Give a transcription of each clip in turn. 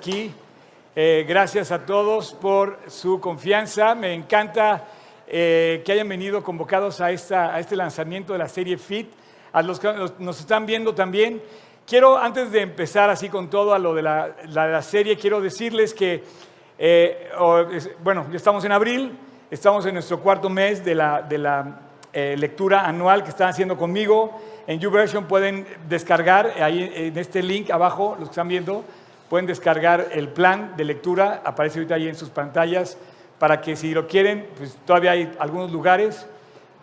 aquí. Eh, gracias a todos por su confianza. Me encanta eh, que hayan venido convocados a, esta, a este lanzamiento de la serie FIT. A los que nos están viendo también. Quiero, antes de empezar así con todo a lo de la, la, serie, quiero decirles que, eh, bueno, ya estamos en abril, estamos en nuestro cuarto mes de la, de la lectura anual que están haciendo conmigo. En YouVersion pueden descargar ahí en este link abajo, los que están viendo, Pueden descargar el plan de lectura, aparece ahorita ahí en sus pantallas, para que si lo quieren, pues todavía hay algunos lugares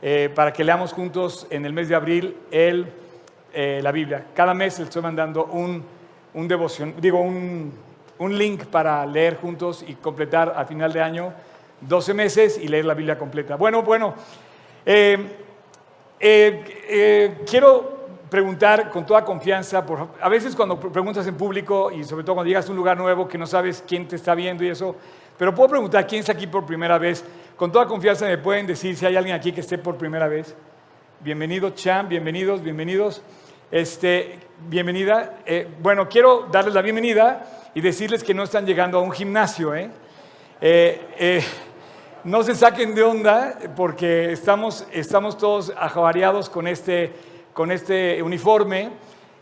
eh, para que leamos juntos en el mes de abril el, eh, la Biblia. Cada mes les estoy mandando un, un devoción, digo, un, un, link para leer juntos y completar al final de año 12 meses y leer la Biblia completa. Bueno, bueno, eh, quiero preguntar con toda confianza, por, a veces cuando preguntas en público y sobre todo cuando llegas a un lugar nuevo que no sabes quién te está viendo y eso, pero puedo preguntar quién está aquí por primera vez. Con toda confianza me pueden decir si hay alguien aquí que esté por primera vez. Bienvenido, Cham, bienvenidos, bienvenidos. Este, bienvenida. Eh, bueno, quiero darles la bienvenida y decirles que no están llegando a un gimnasio. ¿eh? Eh, no se saquen de onda porque estamos, estamos todos ajavariados con este con este uniforme,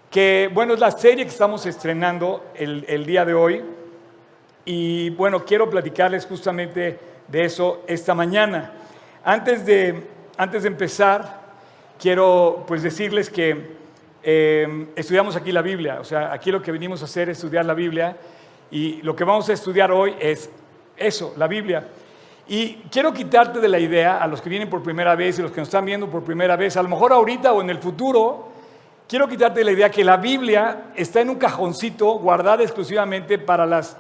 que bueno, es la serie que estamos estrenando el, día de hoy. Y bueno, quiero platicarles justamente de eso esta mañana. Antes de, antes de empezar, quiero pues decirles que eh, estudiamos aquí la Biblia, o sea, aquí lo que venimos a hacer es estudiar la Biblia y lo que vamos a estudiar hoy es eso, la Biblia. Y quiero quitarte de la idea a los que vienen por primera vez y los que nos están viendo por primera vez, a lo mejor ahorita o en el futuro, quiero quitarte de la idea que la Biblia está en un cajoncito guardada exclusivamente para, las,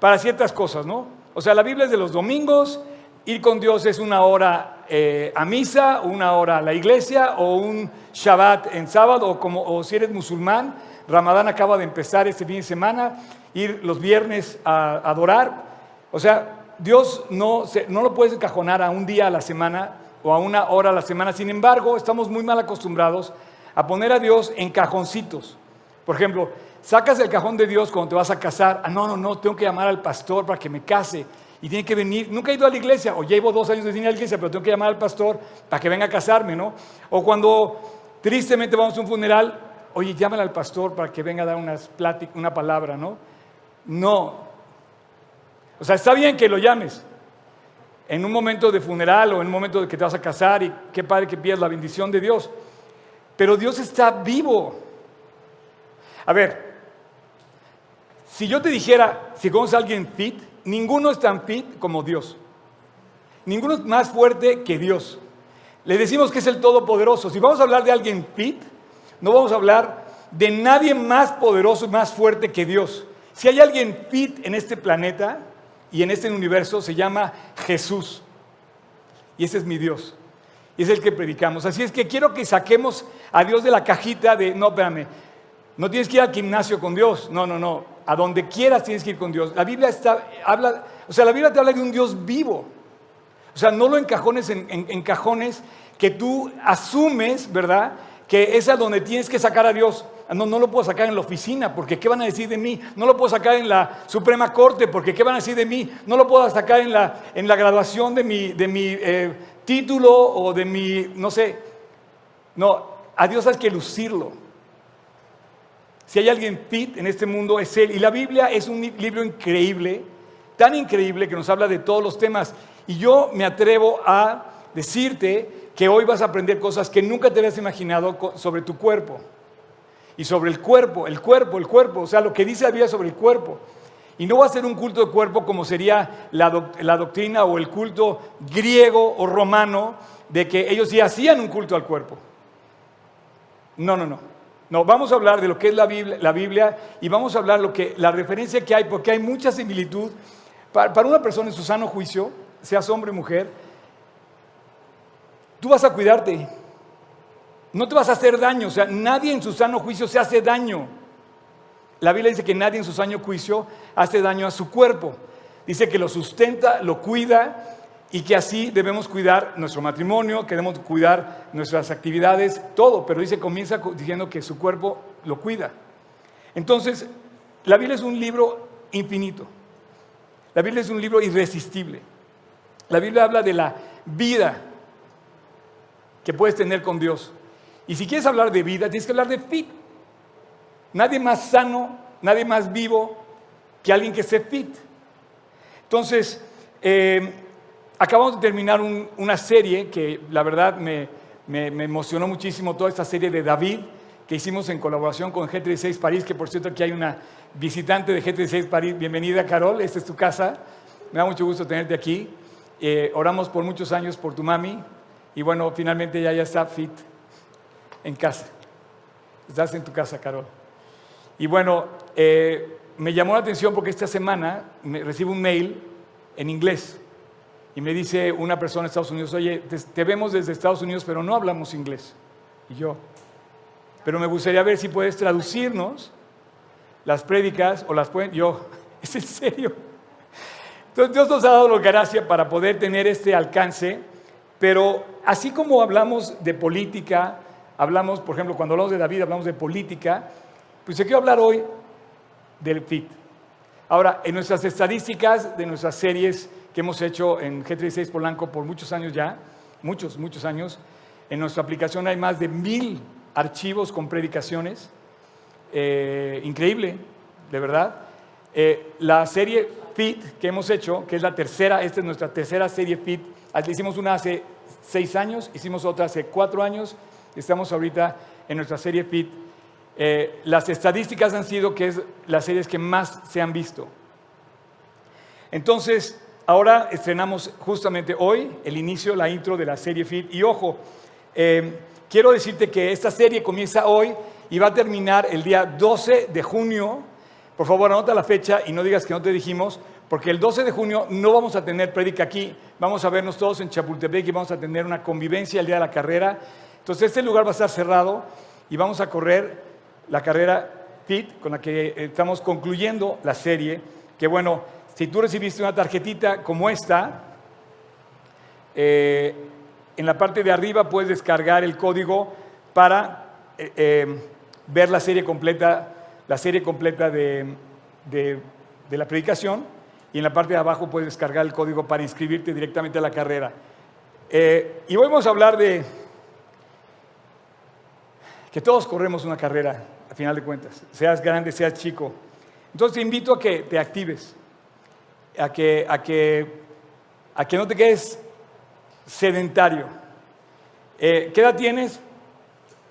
para ciertas cosas, ¿no? O sea, la Biblia es de los domingos, ir con Dios es una hora eh, a misa, una hora a la iglesia, o un Shabbat en sábado, o, como, o si eres musulmán, Ramadán acaba de empezar este fin de semana, ir los viernes a adorar. O sea, Dios no, no lo puedes encajonar a un día a la semana o a una hora a la semana. Sin embargo, estamos muy mal acostumbrados a poner a Dios en cajoncitos. Por ejemplo, sacas el cajón de Dios cuando te vas a casar. Ah, no, no, no, tengo que llamar al pastor para que me case. Y tiene que venir. Nunca he ido a la iglesia, o llevo dos años de ir a la iglesia, pero tengo que llamar al pastor para que venga a casarme, ¿no? O cuando tristemente vamos a un funeral, oye, llámale al pastor para que venga a dar unas una palabra, ¿no? No, o sea, está bien que lo llames en un momento de funeral o en un momento de que te vas a casar y qué padre que pidas la bendición de Dios. Pero Dios está vivo. A ver, si yo te dijera, si conoces a alguien fit, ninguno es tan fit como Dios. Ninguno es más fuerte que Dios. Le decimos que es el Todopoderoso. Si vamos a hablar de alguien fit, no vamos a hablar de nadie más poderoso y más fuerte que Dios. Si hay alguien fit en este planeta, y en este universo se llama Jesús. Y ese es mi Dios. Y es el que predicamos. Así es que quiero que saquemos a Dios de la cajita de, no, espérame, no tienes que ir al gimnasio con Dios. No, no, no. A donde quieras tienes que ir con Dios. La Biblia está, habla, o sea, la Biblia te habla de un Dios vivo. O sea, no lo encajones en, en cajones que tú asumes, ¿verdad? Que es a donde tienes que sacar a Dios. No, no lo puedo sacar en la oficina porque ¿qué van a decir de mí? No lo puedo sacar en la Suprema Corte porque ¿qué van a decir de mí? No lo puedo sacar en la, en la graduación de mi, de mi eh, título o de mi, no sé. No, a Dios hay que lucirlo. Si hay alguien fit en este mundo es Él. Y la Biblia es un libro increíble, tan increíble que nos habla de todos los temas. Y yo me atrevo a decirte que hoy vas a aprender cosas que nunca te habías imaginado sobre tu cuerpo y sobre el cuerpo, el cuerpo, el cuerpo, o sea, lo que dice la Biblia sobre el cuerpo. Y no va a ser un culto de cuerpo como sería la, doctrina o el culto griego o romano de que ellos ya hacían un culto al cuerpo. No, no, no. No, vamos a hablar de lo que es la Biblia, la Biblia y vamos a hablar lo que, la referencia que hay, porque hay mucha similitud. Para, para una persona en su sano juicio, seas hombre o mujer, tú vas a cuidarte no te vas a hacer daño, o sea, nadie en su sano juicio se hace daño. La Biblia dice que nadie en su sano juicio hace daño a su cuerpo. Dice que lo sustenta, lo cuida y que así debemos cuidar nuestro matrimonio, que debemos cuidar nuestras actividades, todo. Pero dice, comienza diciendo que su cuerpo lo cuida. Entonces, la Biblia es un libro infinito. La Biblia es un libro irresistible. La Biblia habla de la vida que puedes tener con Dios. Y si quieres hablar de vida, tienes que hablar de fit. Nadie más sano, nadie más vivo que alguien que esté fit. Entonces, eh, acabamos de terminar una serie que la verdad me, emocionó muchísimo, toda esta serie de David que hicimos en colaboración con G36 París, que por cierto aquí hay una visitante de G36 París. Bienvenida, Carol, esta es tu casa. Me da mucho gusto tenerte aquí. Eh, oramos por muchos años por tu mami y bueno, finalmente ya, ya está fit en casa. Estás en tu casa, Carol. Y bueno, eh, me llamó la atención porque esta semana me recibo un mail en inglés y me dice una persona de Estados Unidos, oye, te, vemos desde Estados Unidos, pero no hablamos inglés. Y yo, pero me gustaría ver si puedes traducirnos las prédicas o las pueden... Yo, ¿es en serio? Entonces Dios nos ha dado la gracia para poder tener este alcance, pero así como hablamos de política, hablamos, por ejemplo, cuando hablamos de David, hablamos de política, pues yo quiero hablar hoy del FIT. Ahora, en nuestras estadísticas de nuestras series que hemos hecho en G36 Polanco por muchos años ya, muchos, muchos años, en nuestra aplicación hay más de mil archivos con predicaciones. Eh, increíble, de verdad. Eh, la serie FIT que hemos hecho, que es la tercera, esta es nuestra tercera serie FIT, hicimos una hace seis años, hicimos otra hace cuatro años, estamos ahorita en nuestra serie FIT eh, las estadísticas han sido que es las series que más se han visto. Entonces, ahora estrenamos justamente hoy el inicio, la intro de la serie Fit. Y ojo, eh, quiero decirte que esta serie comienza hoy y va a terminar el día 12 de junio. Por favor, anota la fecha y no digas que no te dijimos, porque el 12 de junio no vamos a tener prédica aquí, vamos a vernos todos en Chapultepec y vamos a tener una convivencia el día de la carrera. Entonces, este lugar va a estar cerrado y vamos a correr la carrera FIT con la que estamos concluyendo la serie, que bueno, si tú recibiste una tarjetita como esta, eh, en la parte de arriba puedes descargar el código para eh, eh, ver la serie completa, la serie completa de, la predicación y en la parte de abajo puedes descargar el código para inscribirte directamente a la carrera. y hoy vamos a hablar de que todos corremos una carrera a final de cuentas, seas grande, seas chico. Entonces te invito a que te actives, a que, a que, a que no te quedes sedentario. Eh, ¿Qué edad tienes?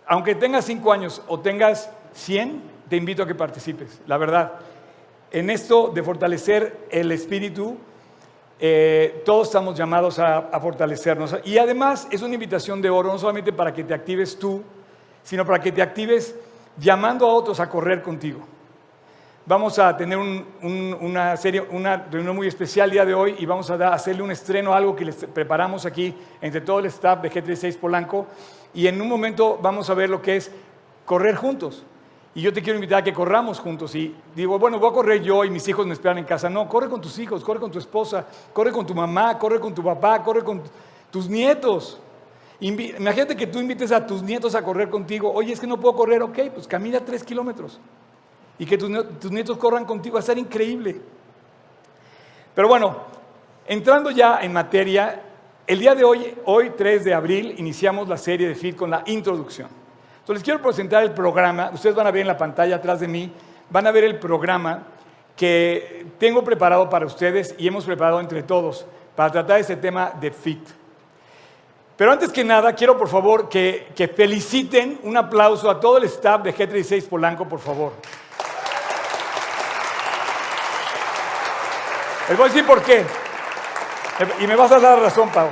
Aunque tengas cinco años o tengas 100, te invito a que participes, la verdad. En esto de fortalecer el espíritu, eh, todos estamos llamados a, a, fortalecernos. Y además es una invitación de oro, no solamente para que te actives tú, sino para que te actives llamando a otros a correr contigo. Vamos a tener una reunión muy especial día de hoy y vamos a hacerle un estreno, algo que les preparamos aquí entre todo el staff de G36 Polanco. Y en un momento vamos a ver lo que es correr juntos. Y yo te quiero invitar a que corramos juntos. Y digo, bueno, voy a correr yo y mis hijos me esperan en casa. No, corre con tus hijos, corre con tu esposa, corre con tu mamá, corre con tu papá, corre con tus nietos. Imagínate que tú invites a tus nietos a correr contigo. Oye, es que no puedo correr. Ok, pues camina tres kilómetros. Y que tus, nietos corran contigo. Va a ser increíble. Pero bueno, entrando ya en materia, el día de hoy, hoy 3 de abril, iniciamos la serie de FIT con la introducción. Entonces les quiero presentar el programa. Ustedes van a ver en la pantalla atrás de mí, van a ver el programa que tengo preparado para ustedes y hemos preparado entre todos para tratar este tema de FIT. Pero antes que nada, quiero por favor que, feliciten un aplauso a todo el staff de G36 Polanco, por favor. Les voy a decir por qué. Y me vas a dar razón, Pau.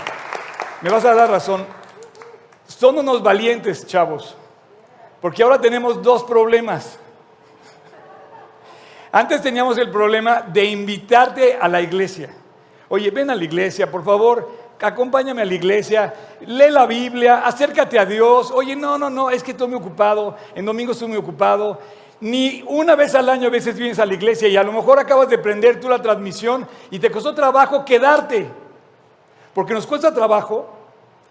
Me vas a dar razón. Son unos valientes, chavos. Porque ahora tenemos dos problemas. Antes teníamos el problema de invitarte a la iglesia. Oye, ven a la iglesia, por favor acompáñame a la iglesia, lee la Biblia, acércate a Dios. Oye, no, no, no, es que estoy muy ocupado, en domingo estoy muy ocupado. Ni una vez al año a veces vienes a la iglesia y a lo mejor acabas de prender tú la transmisión y te costó trabajo quedarte. Porque nos cuesta trabajo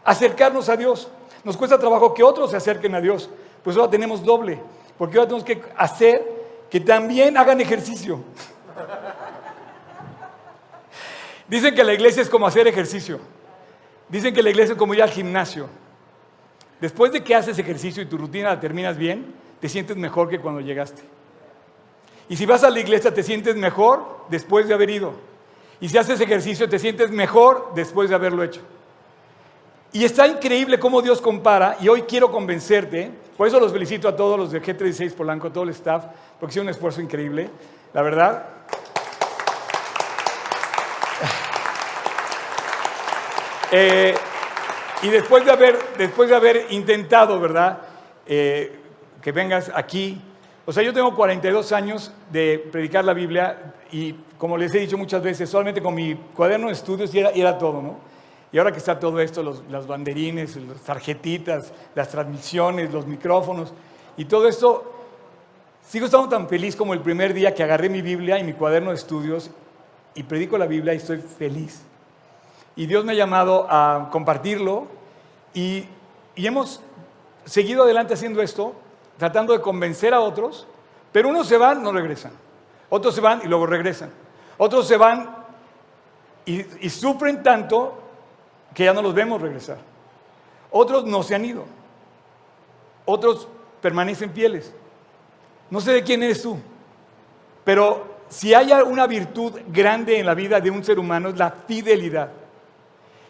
acercarnos a Dios. Nos cuesta trabajo que otros se acerquen a Dios. Pues ahora tenemos doble. Porque ahora tenemos que hacer que también hagan ejercicio. Dicen que la iglesia es como hacer ejercicio. Dicen que la iglesia es como ir al gimnasio. Después de que haces ejercicio y tu rutina la terminas bien, te sientes mejor que cuando llegaste. Y si vas a la iglesia, te sientes mejor después de haber ido. Y si haces ejercicio, te sientes mejor después de haberlo hecho. Y está increíble cómo Dios compara, y hoy quiero convencerte, por eso los felicito a todos los de G36 Polanco, todo el staff, porque hicieron un esfuerzo increíble, la verdad. Eh, y después de haber, después de haber intentado, ¿verdad? Eh, que vengas aquí. O sea, yo tengo 42 años de predicar la Biblia y como les he dicho muchas veces, solamente con mi cuaderno de estudios y era, era todo, ¿no? Y ahora que está todo esto, los, las banderines, las tarjetitas, las transmisiones, los micrófonos y todo esto, sigo estando tan feliz como el primer día que agarré mi Biblia y mi cuaderno de estudios y predico la Biblia y estoy feliz. Y Dios me ha llamado a compartirlo y, y hemos seguido adelante haciendo esto, tratando de convencer a otros, pero unos se van, no regresan. Otros se van y luego regresan. Otros se van y, y sufren tanto que ya no los vemos regresar. Otros no se han ido. Otros permanecen fieles. No sé de quién eres tú, pero si hay una virtud grande en la vida de un ser humano es la fidelidad.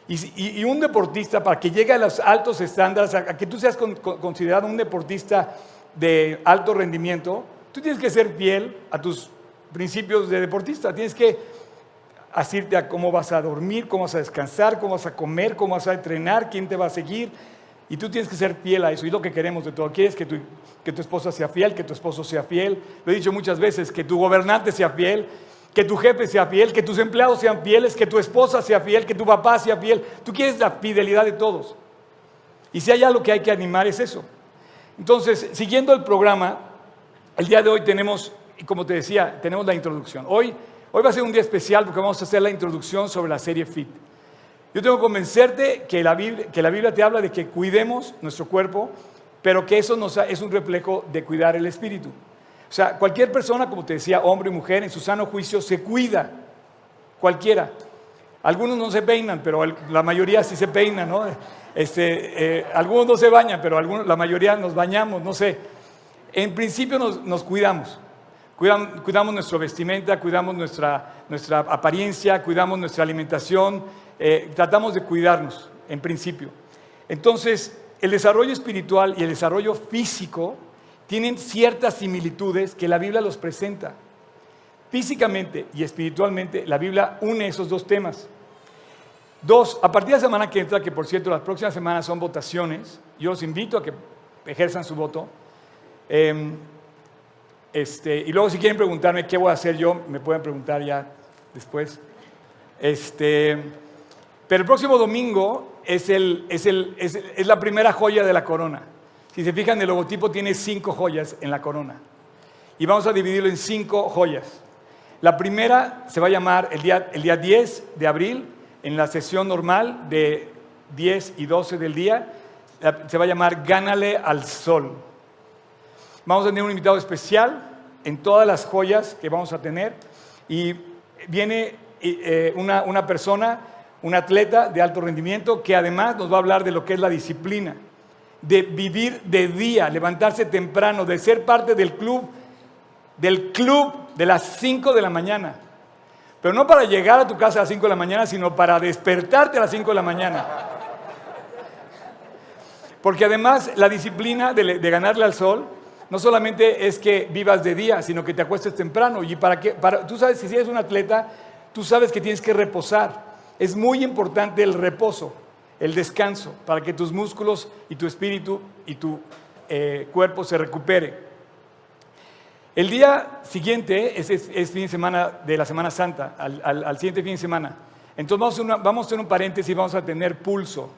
Y, un deportista, para que llegue a los altos estándares, a, que tú seas considerado un deportista de alto rendimiento, tú tienes que ser fiel a tus principios de deportista. Tienes que asirte a cómo vas a dormir, cómo vas a descansar, cómo vas a comer, cómo vas a entrenar, quién te va a seguir. Y tú tienes que ser fiel a eso. Y lo que queremos de todo. Quieres que tu, que tu esposa sea fiel, que tu esposo sea fiel. Lo he dicho muchas veces, que tu gobernante sea fiel, que tu jefe sea fiel, que tus empleados sean fieles, que tu esposa sea fiel, que tu papá sea fiel. Tú quieres la fidelidad de todos. Y si hay algo que hay que animar es eso. Entonces, siguiendo el programa, el día de hoy tenemos, como te decía, tenemos la introducción. Hoy, hoy va a ser un día especial porque vamos a hacer la introducción sobre la serie FIT. Yo tengo que convencerte que la Biblia, que la Biblia te habla de que cuidemos nuestro cuerpo, pero que eso nos, es un reflejo de cuidar el espíritu. O sea, cualquier persona, como te decía, hombre y mujer, en su sano juicio se cuida. Cualquiera. Algunos no se peinan, pero la mayoría sí se peinan, ¿no? Este, eh, algunos no se bañan, pero algunos, la mayoría nos bañamos, no sé. En principio nos, cuidamos. Cuidamos. nuestra vestimenta, cuidamos nuestra, nuestra apariencia, cuidamos nuestra alimentación, eh, tratamos de cuidarnos, en principio. Entonces, el desarrollo espiritual y el desarrollo físico tienen ciertas similitudes que la Biblia los presenta. Físicamente y espiritualmente, la Biblia une esos dos temas. Dos, a partir de la semana que entra, que por cierto las próximas semanas son votaciones, yo los invito a que ejerzan su voto. Em, este, y luego si quieren preguntarme qué voy a hacer yo, me pueden preguntar ya después. Este, pero el próximo domingo es, la primera joya de la corona. Si se fijan, el logotipo tiene cinco joyas en la corona. Y vamos a dividirlo en cinco joyas. La primera se va a llamar el día, el día 10 de abril, en la sesión normal de 10 y 12 del día, se va a llamar Gánale al Sol. Vamos a tener un invitado especial en todas las joyas que vamos a tener. Y viene eh, una, una persona, un atleta de alto rendimiento, que además nos va a hablar de lo que es la disciplina de vivir de día, levantarse temprano, de ser parte del club, del club de las 5 de la mañana. Pero no para llegar a tu casa a las 5 de la mañana, sino para despertarte a las 5 de la mañana. Porque además la disciplina de, ganarle al sol no solamente es que vivas de día, sino que te acuestes temprano. Y para que, para, tú sabes, si eres un atleta, tú sabes que tienes que reposar. Es muy importante el reposo el descanso, para que tus músculos y tu espíritu y tu eh, cuerpo se recupere. El día siguiente es, fin de semana de la Semana Santa, al, siguiente fin de semana. Entonces vamos a, hacer un paréntesis y vamos a tener pulso.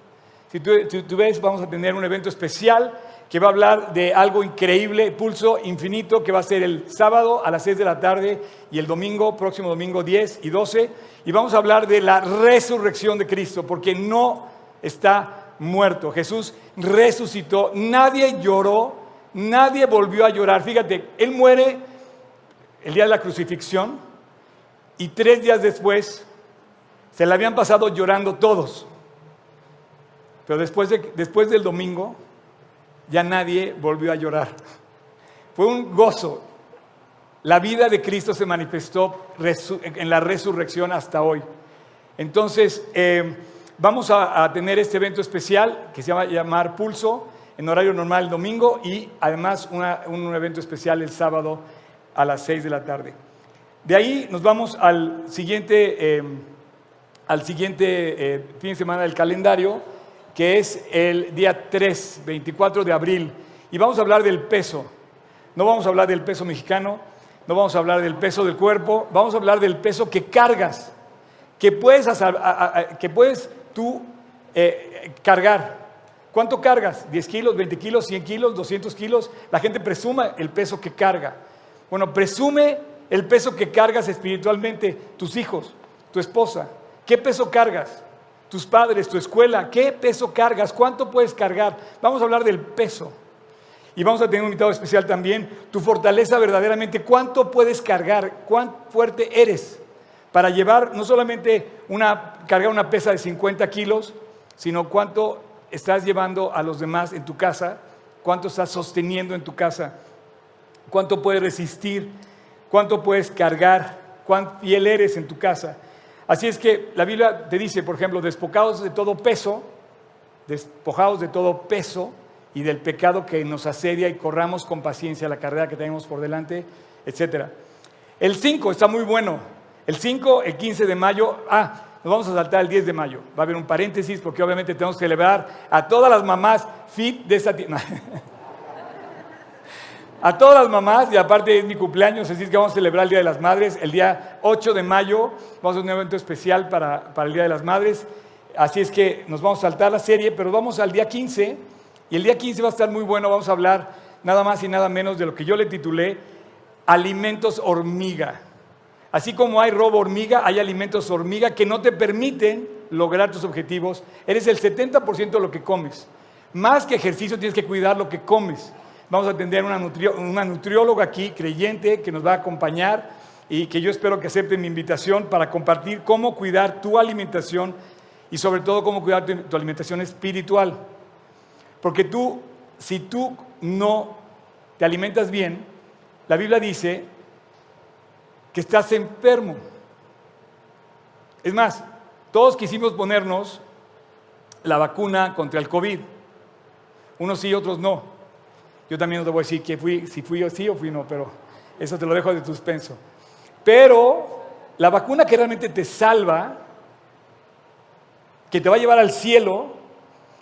Si tú, ves, vamos a tener un evento especial que va a hablar de algo increíble, pulso infinito, que va a ser el sábado a las 6 de la tarde y el domingo, próximo domingo 10 y 12. Y vamos a hablar de la resurrección de Cristo, porque no está muerto. Jesús resucitó. Nadie lloró, nadie volvió a llorar. Fíjate, Él muere el día de la crucifixión y tres días después Se la habían pasado llorando todos. Pero después, de, después del domingo, ya nadie volvió a llorar. Fue un gozo. La vida de Cristo se manifestó en la resurrección hasta hoy. Entonces, eh, vamos a, tener este evento especial que se llama llamar Pulso en horario normal el domingo y además un evento especial el sábado a las 6 de la tarde. De ahí nos vamos al siguiente, eh, al siguiente eh, fin de semana del calendario, que es el día 3, 24 de abril. Y vamos a hablar del peso. No vamos a hablar del peso mexicano, no vamos a hablar del peso del cuerpo, vamos a hablar del peso que cargas, que puedes, que puedes tú eh, cargar. ¿Cuánto cargas? ¿10 kilos, 20 kilos, 100 kilos, 200 kilos? La gente presuma el peso que carga. Bueno, presume el peso que cargas espiritualmente, tus hijos, tu esposa. ¿Qué peso cargas? Tus padres, tu escuela. ¿Qué peso cargas? ¿Cuánto puedes cargar? Vamos a hablar del peso. Y vamos a tener un invitado especial también. Tu fortaleza verdaderamente. ¿Cuánto puedes cargar? ¿Cuán fuerte eres? Para llevar no solamente una, cargar una pesa de 50 kilos, sino cuánto estás llevando a los demás en tu casa, cuánto estás sosteniendo en tu casa, cuánto puedes resistir cuánto puedes cargar, cuán fiel eres en tu casa. Así es que la Biblia te dice, por ejemplo, despojados de todo peso, despojados de todo peso y del pecado que nos asedia y corramos con paciencia la carrera que tenemos por delante, etc. El 5 está muy bueno. El 5, el 15 de mayo, ah, nos vamos a saltar el 10 de mayo. Va a haber un paréntesis porque obviamente tenemos que celebrar a todas las mamás fit de esta tierra. A todas las mamás, y aparte es mi cumpleaños, así es que vamos a celebrar el Día de las Madres. El día 8 de mayo vamos a un evento especial para, para el Día de las Madres. Así es que nos vamos a saltar la serie, pero vamos al día 15. Y el día 15 va a estar muy bueno. Vamos a hablar nada más y nada menos de lo que yo le titulé alimentos hormiga. Así como hay robo hormiga, hay alimentos hormiga que no te permiten lograr tus objetivos. Eres el 70% de lo que comes. Más que ejercicio tienes que cuidar lo que comes. Vamos a tener una, una nutrióloga aquí, creyente, que nos va a acompañar y que yo espero que acepte mi invitación para compartir cómo cuidar tu alimentación y sobre todo cómo cuidar tu, tu alimentación espiritual. Porque tú, si tú no te alimentas bien, la Biblia dice que estás enfermo. Es más, todos quisimos ponernos la vacuna contra el COVID. Unos sí, otros no. Yo también no te voy a decir que fui, si fui yo sí o fui no, pero eso te lo dejo de suspenso. Pero la vacuna que realmente te salva, que te va a llevar al cielo,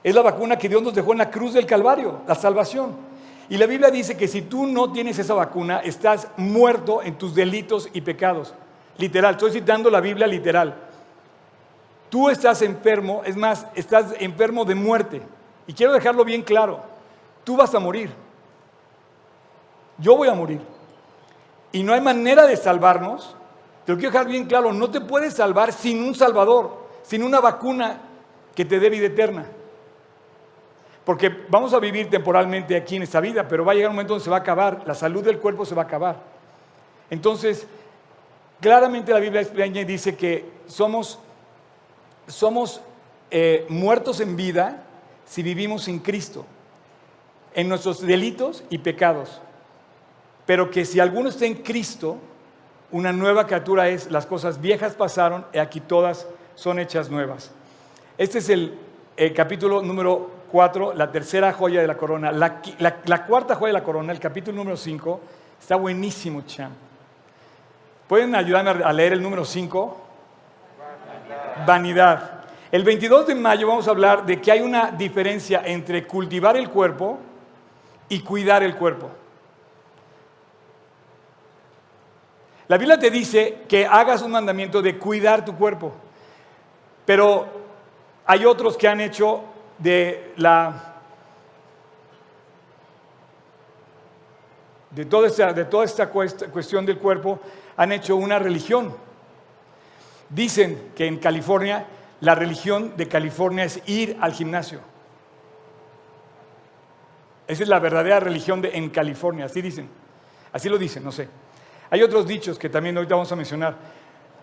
es la vacuna que Dios nos dejó en la cruz del Calvario, la salvación. Y la Biblia dice que si tú no tienes esa vacuna, estás muerto en tus delitos y pecados. Literal, estoy citando la Biblia literal. Tú estás enfermo, es más, estás enfermo de muerte. Y quiero dejarlo bien claro, tú vas a morir yo voy a morir. Y no hay manera de salvarnos. Te lo quiero dejar bien claro, no te puedes salvar sin un salvador, sin una vacuna que te dé vida eterna. Porque vamos a vivir temporalmente aquí en esta vida, pero va a llegar un momento donde se va a acabar, la salud del cuerpo se va a acabar. Entonces, claramente la Biblia explica y dice que somos, somos eh, muertos en vida si vivimos sin Cristo, en nuestros delitos y pecados pero que si alguno está en Cristo, una nueva criatura es, las cosas viejas pasaron y aquí todas son hechas nuevas. Este es el, capítulo número 4, la tercera joya de la corona. La, cuarta joya de la corona, el capítulo número 5, está buenísimo, cham. ¿Pueden ayudarme a leer el número 5? Vanidad. El 22 de mayo vamos a hablar de que hay una diferencia entre cultivar el cuerpo y cuidar el cuerpo. La Biblia te dice que hagas un mandamiento de cuidar tu cuerpo, pero hay otros que han hecho de la de toda esta, de toda esta cuestión del cuerpo, han hecho una religión. Dicen que en California la religión de California es ir al gimnasio. Esa es la verdadera religión de, en California, así dicen. Así lo dicen, no sé. Hay otros dichos que también ahorita vamos a mencionar.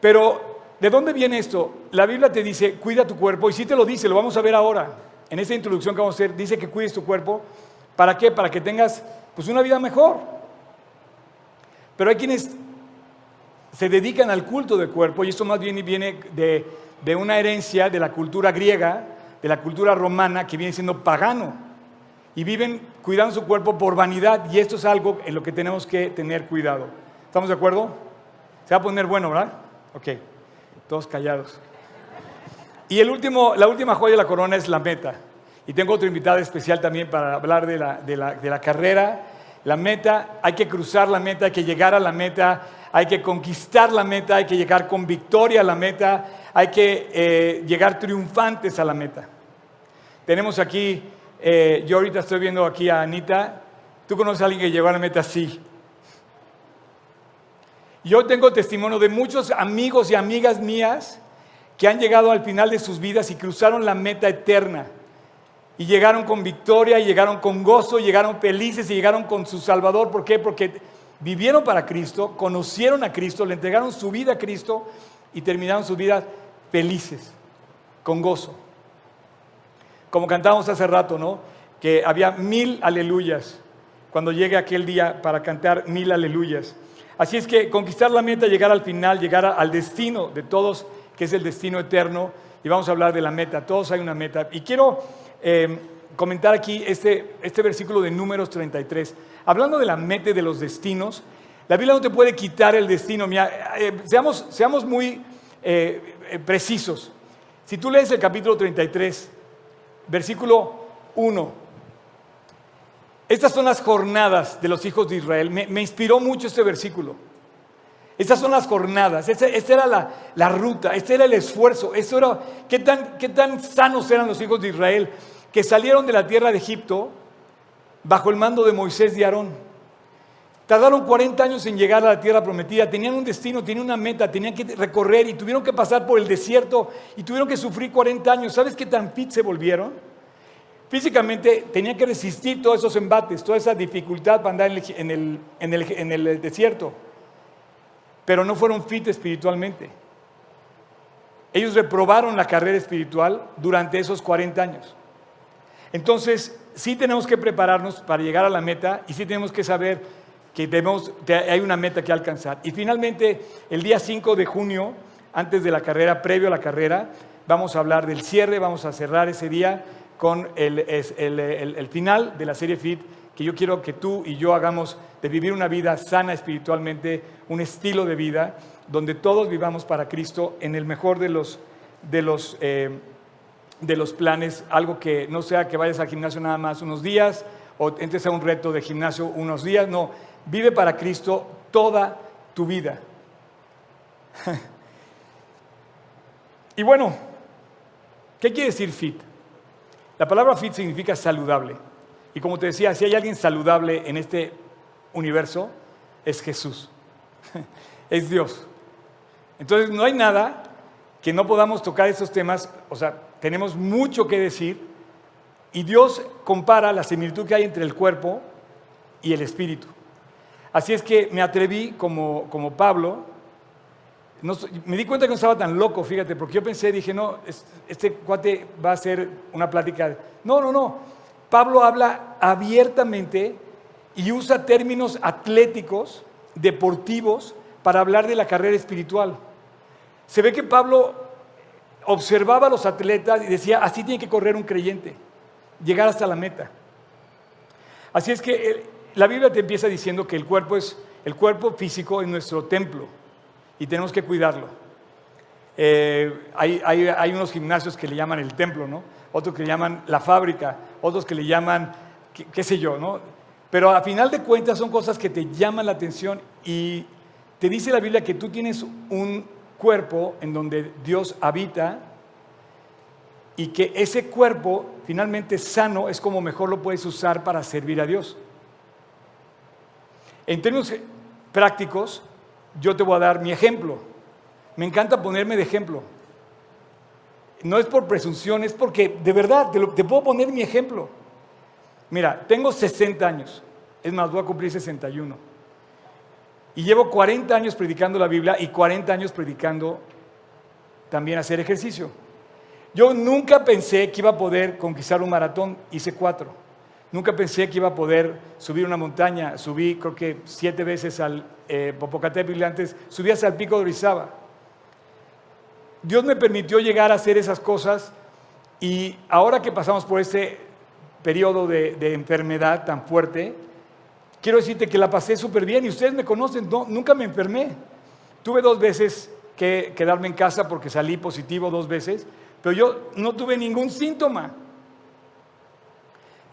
Pero ¿de dónde viene esto? La Biblia te dice, cuida tu cuerpo, y sí te lo dice, lo vamos a ver ahora. En esta introducción que vamos a hacer, dice que cuides tu cuerpo. ¿Para qué? Para que tengas pues, una vida mejor. Pero hay quienes se dedican al culto del cuerpo, y esto más bien viene de, de una herencia de la cultura griega, de la cultura romana, que viene siendo pagano. Y viven cuidando su cuerpo por vanidad, y esto es algo en lo que tenemos que tener cuidado. ¿Estamos de acuerdo? Se va a poner bueno, ¿verdad? Ok, todos callados. Y el último, la última joya de la corona es la meta. Y tengo otro invitado especial también para hablar de la, de la, de la carrera. La meta, hay que cruzar la meta, hay que llegar a la meta, hay que conquistar la meta, hay que llegar con victoria a la meta, hay que eh, llegar triunfantes a la meta. Tenemos aquí, eh, yo ahorita estoy viendo aquí a Anita, ¿tú conoces a alguien que llegó a la meta? Sí. Yo tengo testimonio de muchos amigos y amigas mías que han llegado al final de sus vidas y cruzaron la meta eterna. Y llegaron con victoria, llegaron con gozo, llegaron felices y llegaron con su Salvador. ¿Por qué? Porque vivieron para Cristo, conocieron a Cristo, le entregaron su vida a Cristo y terminaron su vida felices, con gozo. Como cantábamos hace rato, ¿no? Que había mil aleluyas cuando llegue aquel día para cantar mil aleluyas. Así es que conquistar la meta, llegar al final, llegar al destino de todos, que es el destino eterno, y vamos a hablar de la meta, todos hay una meta. Y quiero eh, comentar aquí este, este versículo de números 33. Hablando de la meta de los destinos, la Biblia no te puede quitar el destino. Eh, seamos, seamos muy eh, precisos. Si tú lees el capítulo 33, versículo 1, estas son las jornadas de los hijos de Israel. Me, inspiró mucho este versículo. Estas son las jornadas, esta, era la, la, ruta, este era el esfuerzo, era, ¿qué tan, qué tan sanos eran los hijos de Israel que salieron de la tierra de Egipto bajo el mando de Moisés y Aarón. Tardaron 40 años en llegar a la tierra prometida, tenían un destino, tenían una meta, tenían que recorrer y tuvieron que pasar por el desierto y tuvieron que sufrir 40 años. ¿Sabes qué tan fit se volvieron? Físicamente tenían que resistir todos esos embates, toda esa dificultad para andar en el, en el desierto, pero no fueron fit espiritualmente. Ellos reprobaron la carrera espiritual durante esos 40 años. Entonces, sí tenemos que prepararnos para llegar a la meta y sí tenemos que saber que, hay una meta que alcanzar. Y finalmente, el día 5 de junio, antes de la carrera, previo a la carrera, vamos a hablar del cierre, vamos a cerrar ese día con el, el, final de la serie FIT, que yo quiero que tú y yo hagamos de vivir una vida sana espiritualmente, un estilo de vida donde todos vivamos para Cristo en el mejor de los, de los eh, de los planes, algo que no sea que vayas al gimnasio nada más unos días o entres a un reto de gimnasio unos días, no, vive para Cristo toda tu vida. y bueno, ¿qué quiere decir fit? La palabra fit significa saludable. Y como te decía, si hay alguien saludable en este universo, es Jesús, es Dios. Entonces no hay nada que no podamos tocar esos temas, o sea, tenemos mucho que decir y Dios compara la similitud que hay entre el cuerpo y el espíritu. Así es que me atreví como, como Pablo, me di cuenta que no estaba tan loco, fíjate, porque yo pensé, dije, no, este cuate va a ser una plática. No, no, no. Pablo habla abiertamente y usa términos atléticos, deportivos, para hablar de la carrera espiritual. Se ve que Pablo observaba a los atletas y decía, así tiene que correr un creyente, llegar hasta la meta. Así es que la Biblia te empieza diciendo que el cuerpo es el cuerpo físico es nuestro templo y tenemos que cuidarlo. Eh, hay, unos gimnasios que le llaman el templo, ¿no? Otros que le llaman la fábrica, otros que le llaman, qué, qué sé yo, ¿no? Pero a final de cuentas son cosas que te llaman la atención y te dice la Biblia que tú tienes un cuerpo en donde Dios habita y que ese cuerpo finalmente sano es como mejor lo puedes usar para servir a Dios. En términos prácticos, yo te voy a dar mi ejemplo. Me encanta ponerme de ejemplo. No es por presunción, es porque de verdad te, te puedo poner mi ejemplo. Mira, tengo 60 años, es más, voy a cumplir 61. Y llevo 40 años predicando la Biblia y 40 años predicando también hacer ejercicio. Yo nunca pensé que iba a poder conquistar un maratón, hice cuatro. Nunca pensé que iba a poder subir una montaña, subí creo que siete veces al eh, Popocatépetl antes, subí hasta el pico de Orizaba. Dios me permitió llegar a hacer esas cosas y ahora que pasamos por este periodo de, enfermedad tan fuerte, quiero decirte que la pasé súper bien y ustedes me conocen, nunca me enfermé. Tuve dos veces que quedarme en casa porque salí positivo dos veces, pero yo no tuve ningún síntoma.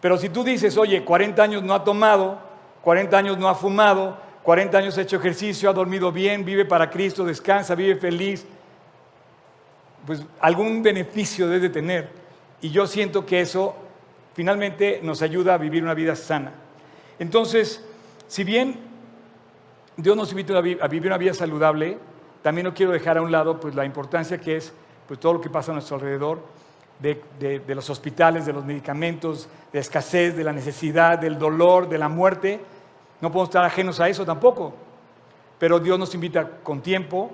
Pero si tú dices, oye, 40 años no ha tomado, 40 años no ha fumado, 40 años ha hecho ejercicio, ha dormido bien, vive para Cristo, descansa, vive feliz, pues algún beneficio debe tener. Y yo siento que eso finalmente nos ayuda a vivir una vida sana. Entonces, si bien Dios nos invita a vivir una vida saludable, también no quiero dejar a un lado pues, la importancia que es pues, todo lo que pasa a nuestro alrededor, de, de los hospitales, de los medicamentos, de escasez, de la necesidad, del dolor, de la muerte. No podemos estar ajenos a eso tampoco. Pero Dios nos invita con tiempo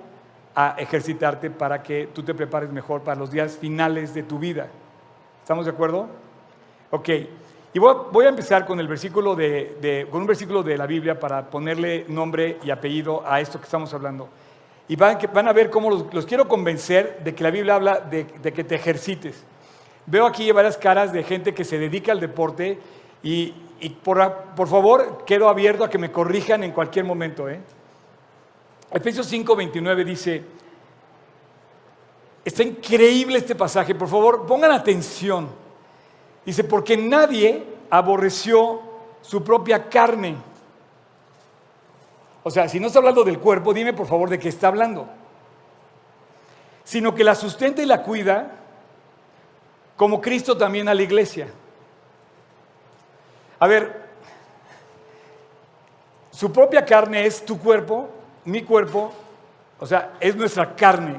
a ejercitarte para que tú te prepares mejor para los días finales de tu vida. ¿Estamos de acuerdo? Ok. Y voy a, empezar con, el versículo de, con un versículo de la Biblia para ponerle nombre y apellido a esto que estamos hablando. Y van, van a ver cómo los, quiero convencer de que la Biblia habla de, que te ejercites. Veo aquí varias caras de gente que se dedica al deporte y, por, favor quedo abierto a que me corrijan en cualquier momento. ¿eh? Efesios 5, 29 dice, está increíble este pasaje, por favor pongan atención. Dice, porque nadie aborreció su propia carne. O sea, si no está hablando del cuerpo, dime por favor de qué está hablando. Sino que la sustenta y la cuida, como Cristo también a la iglesia. A ver, su propia carne es tu cuerpo, mi cuerpo, o sea, es nuestra carne.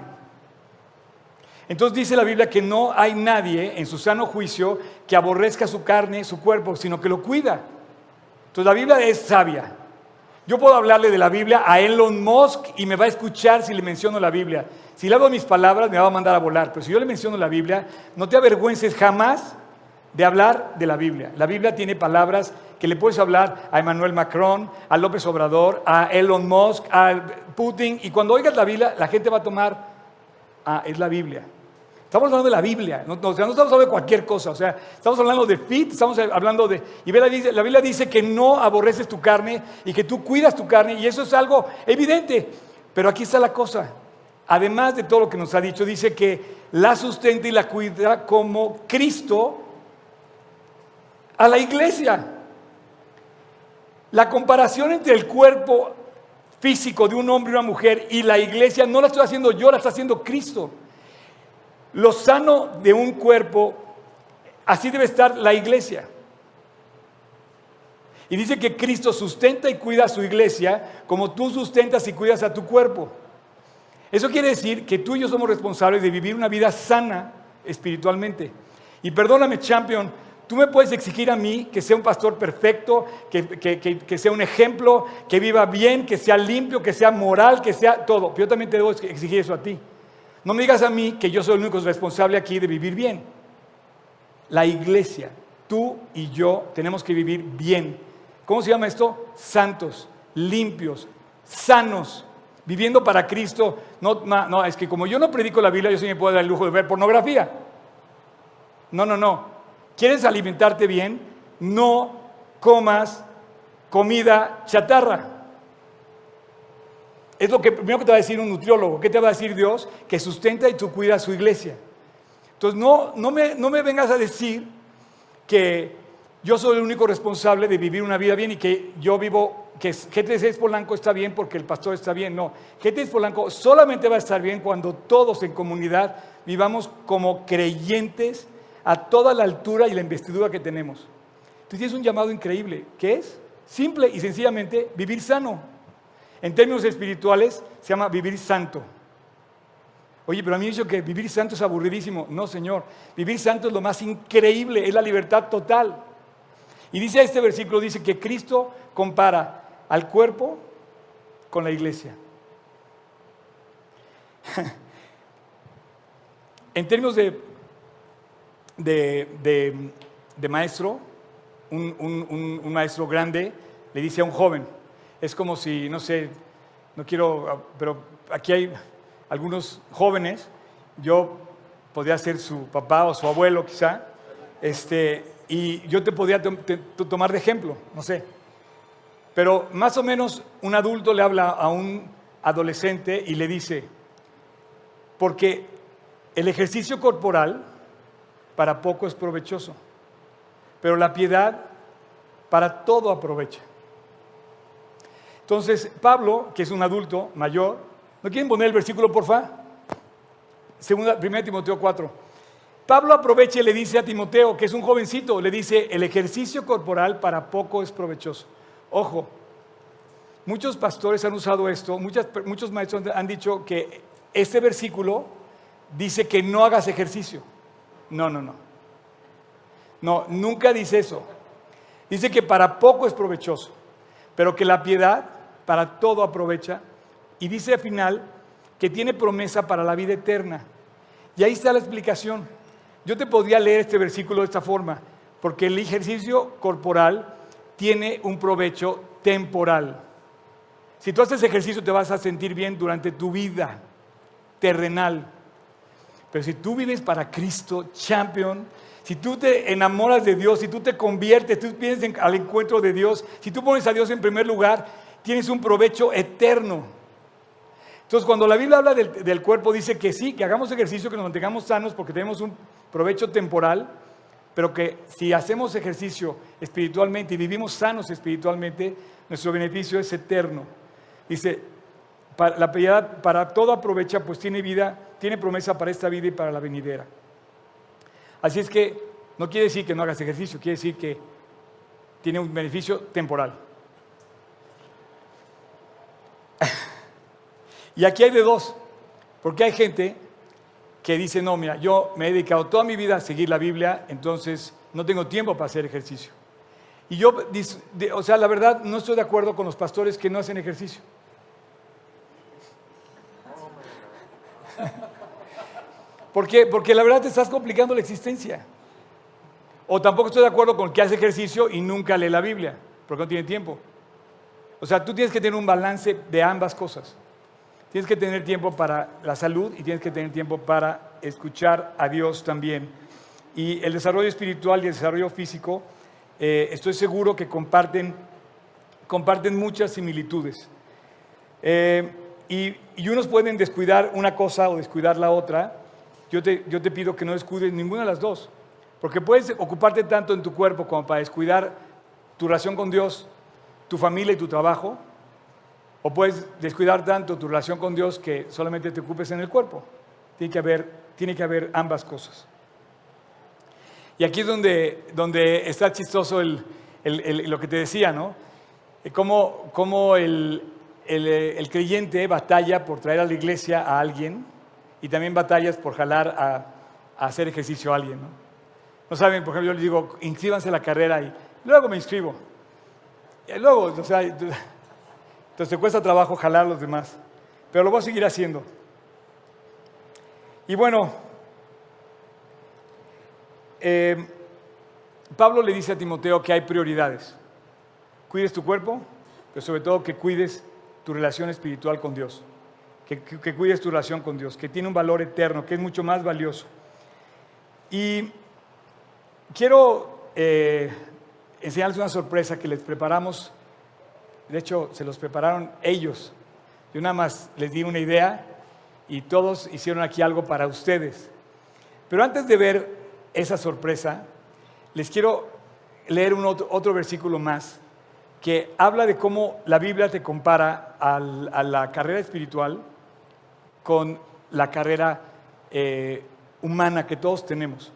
Entonces dice la Biblia que no hay nadie en su sano juicio que aborrezca su carne, su cuerpo, sino que lo cuida. Entonces la Biblia es sabia. Yo puedo hablarle de la Biblia a Elon Musk y me va a escuchar si le menciono la Biblia. Si le hago mis palabras, me va a mandar a volar. Pero si yo le menciono la Biblia, no te avergüences jamás de hablar de la Biblia. La Biblia tiene palabras que le puedes hablar a Emmanuel Macron, a López Obrador, a Elon Musk, a Putin, y cuando oigas la Biblia, la gente va a tomar, ah, es la Biblia. Estamos hablando de la Biblia, no, estamos hablando de cualquier cosa, o sea, estamos hablando de fit, estamos hablando de... Y la, la Biblia dice que no aborreces tu carne y que tú cuidas tu carne, y eso es algo evidente. Pero aquí está la cosa. Además de todo lo que nos ha dicho, dice que la sustenta y la cuida como Cristo a la iglesia. La comparación entre el cuerpo físico de un hombre y una mujer y la iglesia no la estoy haciendo yo, la está haciendo Cristo. Lo sano de un cuerpo, así debe estar la iglesia. Y dice que Cristo sustenta y cuida a su iglesia como tú sustentas y cuidas a tu cuerpo. Eso quiere decir que tú y yo somos responsables de vivir una vida sana espiritualmente. Y perdóname, champion, Tú me puedes exigir a mí que sea un pastor perfecto, que, sea un ejemplo, que viva bien, que sea limpio, que sea moral, que sea todo. Yo también te debo exigir eso a ti. No me digas a mí que yo soy el único responsable aquí de vivir bien. La iglesia, tú y yo tenemos que vivir bien. ¿Cómo se llama esto? Santos, limpios, sanos, viviendo para Cristo. No, es que como yo no predico la Biblia, yo sí me puedo dar el lujo de ver pornografía. No, no, no. ¿Quieres alimentarte bien? No comas comida chatarra. Es lo que primero que te va a decir un nutriólogo. ¿Qué te va a decir Dios? Que sustenta y tú cuidas su iglesia. Entonces, no, no, me, no me vengas a decir que yo soy el único responsable de vivir una vida bien y que yo vivo, que GT6 Polanco está bien porque el pastor está bien. No, GT6 Polanco solamente va a estar bien cuando todos en comunidad vivamos como creyentes a toda la altura y la investidura que tenemos. Tú tienes un llamado increíble, que es simple y sencillamente vivir sano. En términos espirituales se llama vivir santo. Oye, pero a mí me dicho que vivir santo es aburridísimo. No, Señor. Vivir santo es lo más increíble, es la libertad total. Y dice este versículo, dice que Cristo compara al cuerpo con la iglesia. en términos de, de, maestro, un, maestro grande le dice a un joven, es como si, no sé, no quiero, pero aquí hay algunos jóvenes, yo podría ser su papá o su abuelo quizá, este, y yo te podría tomar de ejemplo, no sé. Pero más o menos un adulto le habla a un adolescente y le dice, porque el ejercicio corporal para poco es provechoso, pero la piedad para todo aprovecha. Entonces, Pablo, que es un adulto mayor, ¿no quieren poner el versículo, porfa? Segunda, 1 Timoteo 4. Pablo aprovecha y le dice a Timoteo, que es un jovencito, le dice, el ejercicio corporal para poco es provechoso. Ojo, muchos pastores han usado esto, muchos maestros han dicho que este versículo dice que no hagas ejercicio. No, no, no. No, nunca dice eso. Dice que para poco es provechoso, pero que la piedad para todo aprovecha. Y dice al final que tiene promesa para la vida eterna. Y ahí está la explicación. Yo te podría leer este versículo de esta forma, porque el ejercicio corporal tiene un provecho temporal. Si tú haces ejercicio te vas a sentir bien durante tu vida terrenal. Pero si tú vives para Cristo, champion, si tú te enamoras de Dios, si tú te conviertes, tú piensas al encuentro de Dios, si tú pones a Dios en primer lugar, tienes un provecho eterno. Entonces, cuando la Biblia habla del, cuerpo, dice que sí, que hagamos ejercicio, que nos mantengamos sanos porque tenemos un provecho temporal, pero que si hacemos ejercicio espiritualmente y vivimos sanos espiritualmente, nuestro beneficio es eterno. Dice, la piedad para todo aprovecha, pues tiene vida, tiene promesa para esta vida y para la venidera. Así es que no quiere decir que no hagas ejercicio, quiere decir que tiene un beneficio temporal. y aquí hay de dos, porque hay gente que dice, no, mira, yo me he dedicado toda mi vida a seguir la Biblia, entonces no tengo tiempo para hacer ejercicio. Y yo, o sea, la verdad, no estoy de acuerdo con los pastores que no hacen ejercicio. ¿Por qué? Porque la verdad te estás complicando la existencia. O tampoco estoy de acuerdo con que hace ejercicio y nunca lee la Biblia, porque no tiene tiempo. O sea, tú tienes que tener un balance de ambas cosas. Tienes que tener tiempo para la salud y tienes que tener tiempo para escuchar a Dios también. Y el desarrollo espiritual y el desarrollo físico, eh, estoy seguro que comparten, comparten muchas similitudes. Eh, y, unos pueden descuidar una cosa o descuidar la otra. Yo te, yo te pido que no descuides ninguna de las dos. Porque puedes ocuparte tanto en tu cuerpo como para descuidar tu relación con Dios, tu familia y tu trabajo o puedes descuidar tanto tu relación con Dios que solamente te ocupes en el cuerpo. Tiene que haber, tiene que haber ambas cosas. Y aquí es donde, donde está chistoso el, lo que te decía, ¿no? Cómo, cómo el, el, creyente batalla por traer a la iglesia a alguien y también batallas por jalar a, a hacer ejercicio a alguien, ¿no? No saben, por ejemplo, yo les digo, inscríbanse a la carrera y luego me inscribo. Y luego, o sea, entonces cuesta trabajo jalar a los demás. Pero lo voy a seguir haciendo. Y bueno, eh, Pablo le dice a Timoteo que hay prioridades. Cuides tu cuerpo, pero sobre todo que cuides tu relación espiritual con Dios. Que, cuides tu relación con Dios, que tiene un valor eterno, que es mucho más valioso. Y quiero eh, enseñarles una sorpresa que les preparamos de hecho, se los prepararon ellos. Yo nada más les di una idea y todos hicieron aquí algo para ustedes. Pero antes de ver esa sorpresa, les quiero leer un otro, versículo más que habla de cómo la Biblia te compara a la carrera espiritual con la carrera eh, humana que todos tenemos.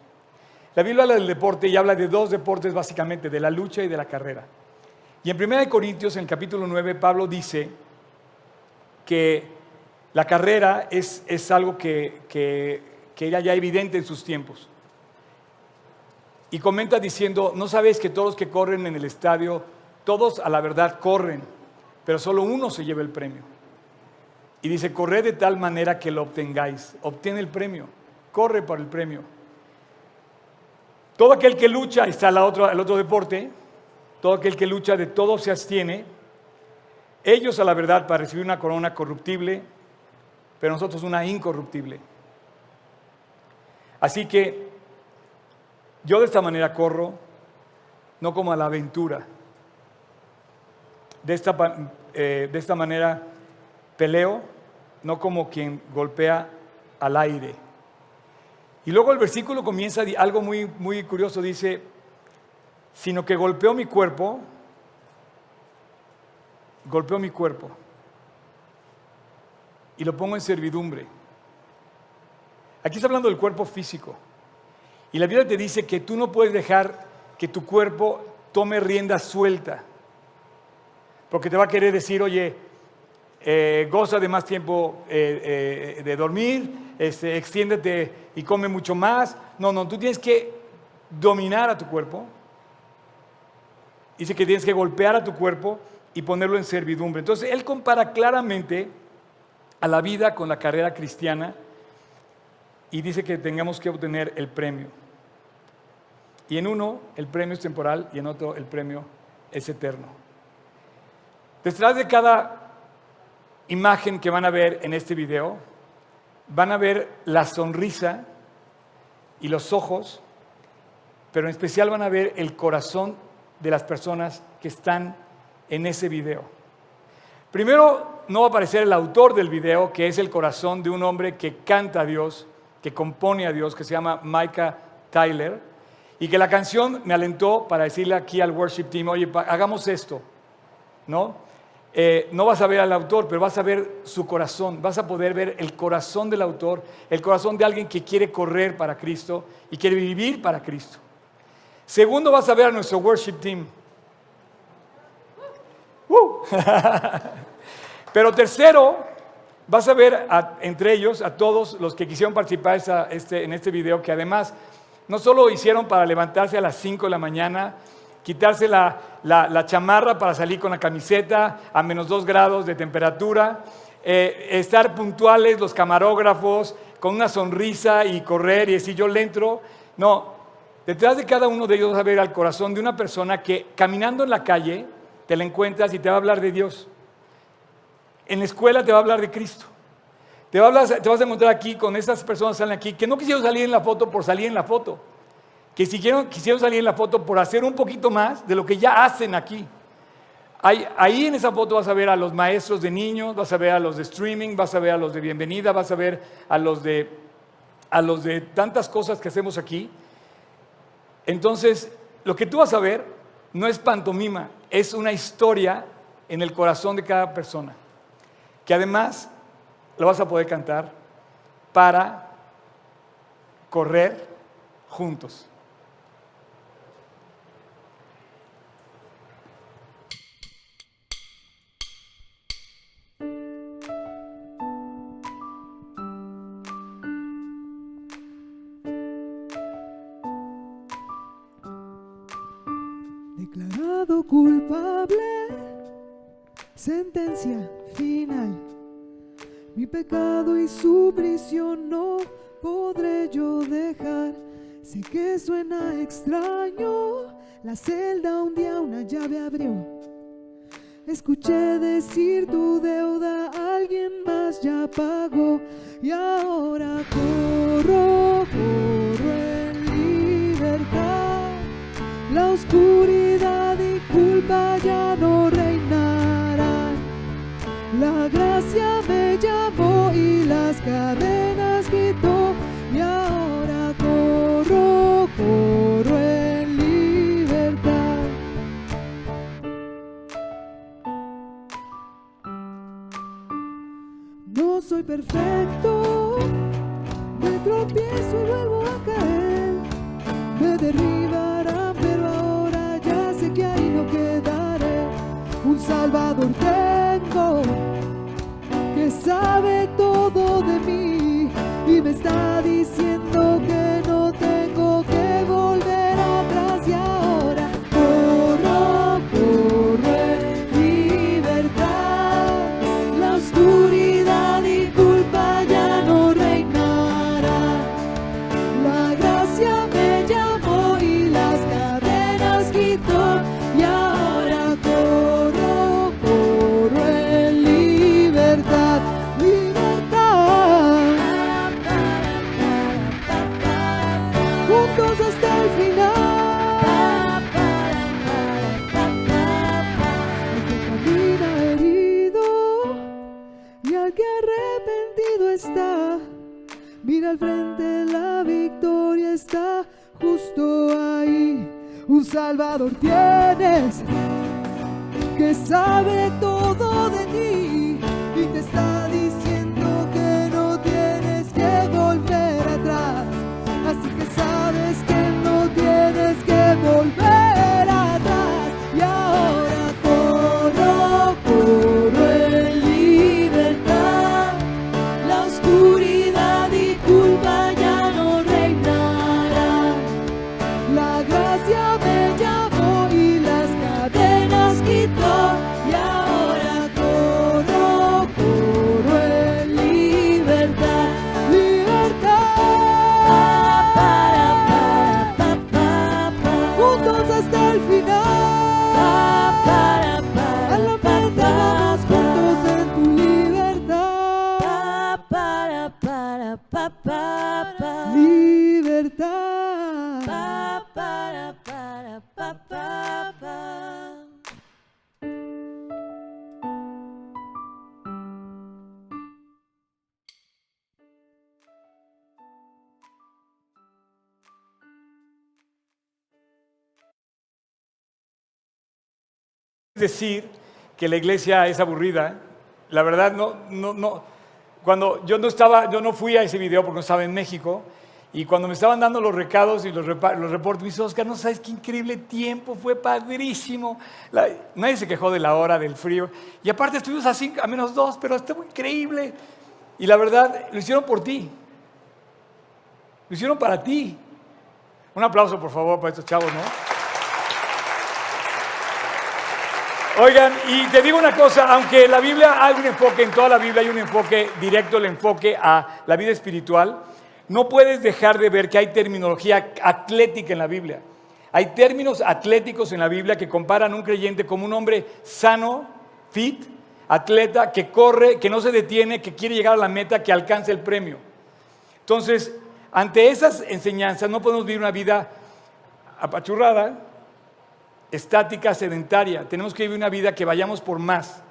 La Biblia habla del deporte y habla de dos deportes básicamente, de la lucha y de la carrera. Y en 1 Corintios, en el capítulo 9, Pablo dice que la carrera es, es algo que, que, que era ya evidente en sus tiempos. Y comenta diciendo, no sabéis que todos los que corren en el estadio, todos a la verdad corren, pero solo uno se lleva el premio. Y dice, corred de tal manera que lo obtengáis, obtiene el premio. corre por el premio. Todo aquel que lucha, está el otro, el otro deporte, todo aquel que lucha de todo se abstiene, ellos a la verdad para recibir una corona corruptible, pero nosotros una incorruptible. Así que yo de esta manera corro, no como a la aventura. De esta, eh, de esta manera peleo, no como quien golpea al aire. Y luego el versículo comienza algo muy, muy curioso, dice, sino que golpeó mi cuerpo, golpeó mi cuerpo y lo pongo en servidumbre. Aquí está hablando del cuerpo físico. Y la Biblia te dice que tú no puedes dejar que tu cuerpo tome rienda suelta, porque te va a querer decir, oye, eh, goza de más tiempo eh, eh, de dormir, este, extiéndete y come mucho más. No, no, tú tienes que dominar a tu cuerpo. Dice que tienes que golpear a tu cuerpo y ponerlo en servidumbre. Entonces, él compara claramente a la vida con la carrera cristiana y dice que tengamos que obtener el premio. Y en uno el premio es temporal y en otro el premio es eterno. Detrás de cada imagen que van a ver en este video, van a ver la sonrisa y los ojos, pero en especial van a ver el corazón de las personas que están en ese video. Primero, no va a aparecer el autor del video, que es el corazón de un hombre que canta a Dios, que compone a Dios, que se llama Micah Tyler, y que la canción me alentó para decirle aquí al worship team, oye, hagamos esto, ¿no? Eh, no vas a ver al autor, pero vas a ver su corazón, vas a poder ver el corazón del autor, el corazón de alguien que quiere correr para Cristo y quiere vivir para Cristo. Segundo, vas a ver a nuestro worship team. Uh. pero tercero, vas a ver entre ellos a todos los que quisieron participar este, en este video, que además no solo hicieron para levantarse a las 5 de la mañana, quitarse la, chamarra para salir con la camiseta a menos dos grados de temperatura, eh, estar puntuales los camarógrafos con una sonrisa y correr y decir yo le entro. No, detrás de cada uno de ellos vas a ver al corazón de una persona que caminando en la calle te la encuentras y te va a hablar de Dios. En la escuela te va a hablar de Cristo. Te, te vas a encontrar aquí con esas personas que salen aquí que no quisieron salir en la foto por salir en la foto que quisieron, quisieron salir en la foto por hacer un poquito más de lo que ya hacen aquí. Ahí, en esa foto vas a ver a los maestros de niños, vas a ver a los de streaming, vas a ver a los de bienvenida, vas a ver a los de, a los de tantas cosas que hacemos aquí. Entonces, lo que tú vas a ver no es pantomima, es una historia en el corazón de cada persona, que además lo vas a poder cantar para correr juntos. Pecado y su prisión no podré yo dejar. Sé que suena extraño, la celda un día una llave abrió. Escuché decir tu deuda, alguien más ya pagó y ahora corro, corro en libertad. La oscuridad y culpa ya soy perfecto, me tropiezo y vuelvo a caer, me derribará un Salvador tengo que sabe todo de mí y me está diciendo Tienes que sabe todo decir que la iglesia es aburrida. La verdad, no, no, no. Cuando yo no estaba, yo no fui a ese video porque no estaba en México. Y cuando me estaban dando los recados y los, reportes, me dice, Oscar, no sabes qué increíble tiempo, fue padrísimo. La- nadie se quejó de la hora, del frío. Y aparte estuvimos a, cinco, a menos dos, pero estuvo increíble. Y la verdad, lo hicieron por ti. Lo hicieron para ti. Un aplauso, por favor, para estos chavos, ¿no? Oigan, y te digo una cosa, aunque la Biblia hay un enfoque, en toda la Biblia hay un enfoque directo, el enfoque a la vida espiritual, no puedes dejar de ver que hay terminología atlética en la Biblia. Hay términos atléticos en la Biblia que comparan un creyente como un hombre sano, fit, atleta, que corre, que no se detiene, que quiere llegar a la meta, que alcance el premio. Entonces, ante esas enseñanzas no podemos vivir una vida apachurrada, estática, sedentaria. Tenemos que vivir una vida que vayamos por más.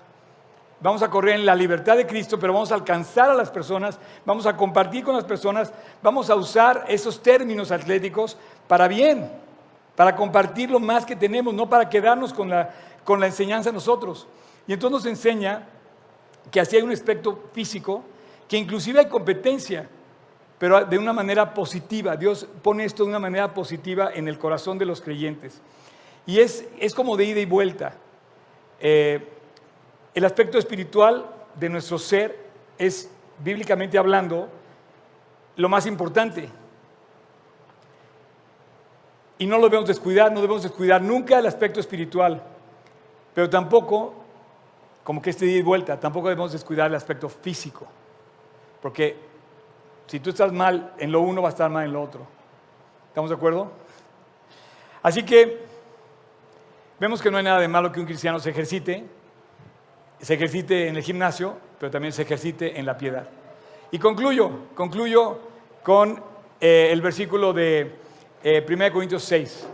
Vamos a correr en la libertad de Cristo, pero vamos a alcanzar a las personas, vamos a compartir con las personas, vamos a usar esos términos atléticos para bien, para compartir lo más que tenemos, no para quedarnos con la, con la enseñanza nosotros. Y entonces nos enseña que así hay un aspecto físico, que inclusive hay competencia, pero de una manera positiva. Dios pone esto de una manera positiva en el corazón de los creyentes. Y es, es como de ida y vuelta. Eh, el aspecto espiritual de nuestro ser es, bíblicamente hablando, lo más importante. Y no lo debemos descuidar, no debemos descuidar nunca el aspecto espiritual, pero tampoco, como que este día y vuelta, tampoco debemos descuidar el aspecto físico, porque si tú estás mal en lo uno, va a estar mal en lo otro. ¿Estamos de acuerdo? Así que vemos que no hay nada de malo que un cristiano se ejercite, se ejercite en el gimnasio, pero también se ejercite en la piedad. Y concluyo, concluyo con eh, el versículo de eh, 1 Corintios 6,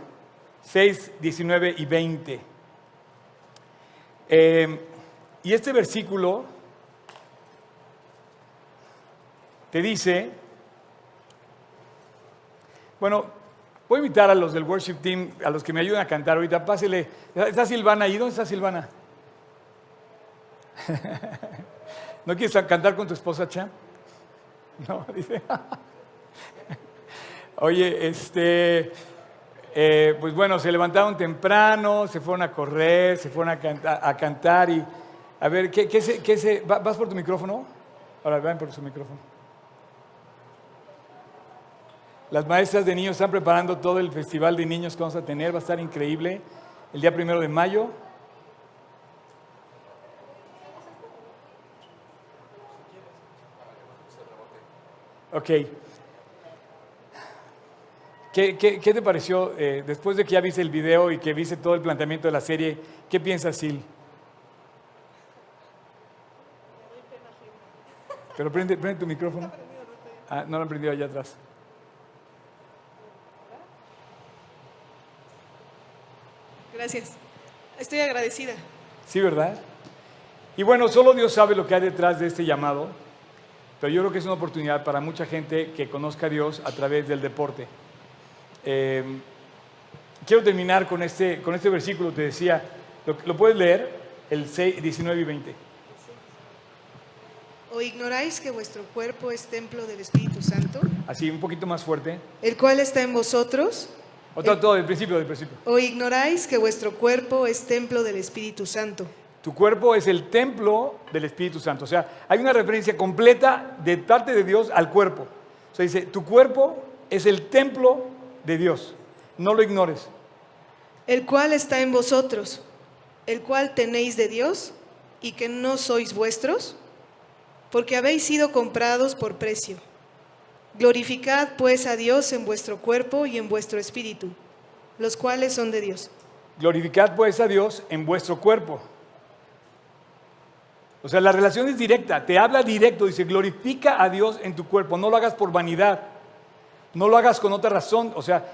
6, 19 y 20. Eh, y este versículo te dice, bueno, voy a invitar a los del worship team, a los que me ayuden a cantar ahorita, pásele, ¿está Silvana ahí? ¿Dónde está Silvana? ¿No quieres cantar con tu esposa, Cha? No, dice. Oye, este, eh, pues bueno, se levantaron temprano, se fueron a correr, se fueron a, canta- a cantar y, a ver, ¿qué, qué se, qué se- va- ¿vas por tu micrófono? Ahora, ven por su micrófono. Las maestras de niños están preparando todo el festival de niños que vamos a tener, va a estar increíble, el día primero de mayo. Ok. ¿Qué, qué- qué te pareció eh, después de que ya viste el video y que viste todo el planteamiento de la serie? ¿Qué piensas, Sil? Pero prende, prende tu micrófono. Ah, no lo han prendido allá atrás. Gracias. Estoy agradecida. Sí, ¿verdad? Y bueno, solo Dios sabe lo que hay detrás de este llamado, pero yo creo que es una oportunidad para mucha gente que conozca a Dios a través del deporte. Eh, quiero terminar con este, con este versículo, te decía, lo, lo puedes leer, el 6, 19 y 20. ¿O ignoráis que vuestro cuerpo es templo del Espíritu Santo, Así, un poquito más fuerte. el cual está en vosotros? Otra, todo, del principio, del principio. ¿O ignoráis que vuestro cuerpo es templo del Espíritu Santo, Tu cuerpo es el templo del Espíritu Santo. O sea, hay una referencia completa de parte de Dios al cuerpo. O sea, dice, tu cuerpo es el templo de Dios. No lo ignores. el cual está en vosotros, el cual tenéis de Dios y que no sois vuestros? Porque habéis sido comprados por precio. Glorificad pues a Dios en vuestro cuerpo y en vuestro espíritu, los cuales son de Dios. Glorificad pues a Dios en vuestro cuerpo. O sea, la relación es directa, te habla directo, dice, glorifica a Dios en tu cuerpo, no lo hagas por vanidad, no lo hagas con otra razón, o sea,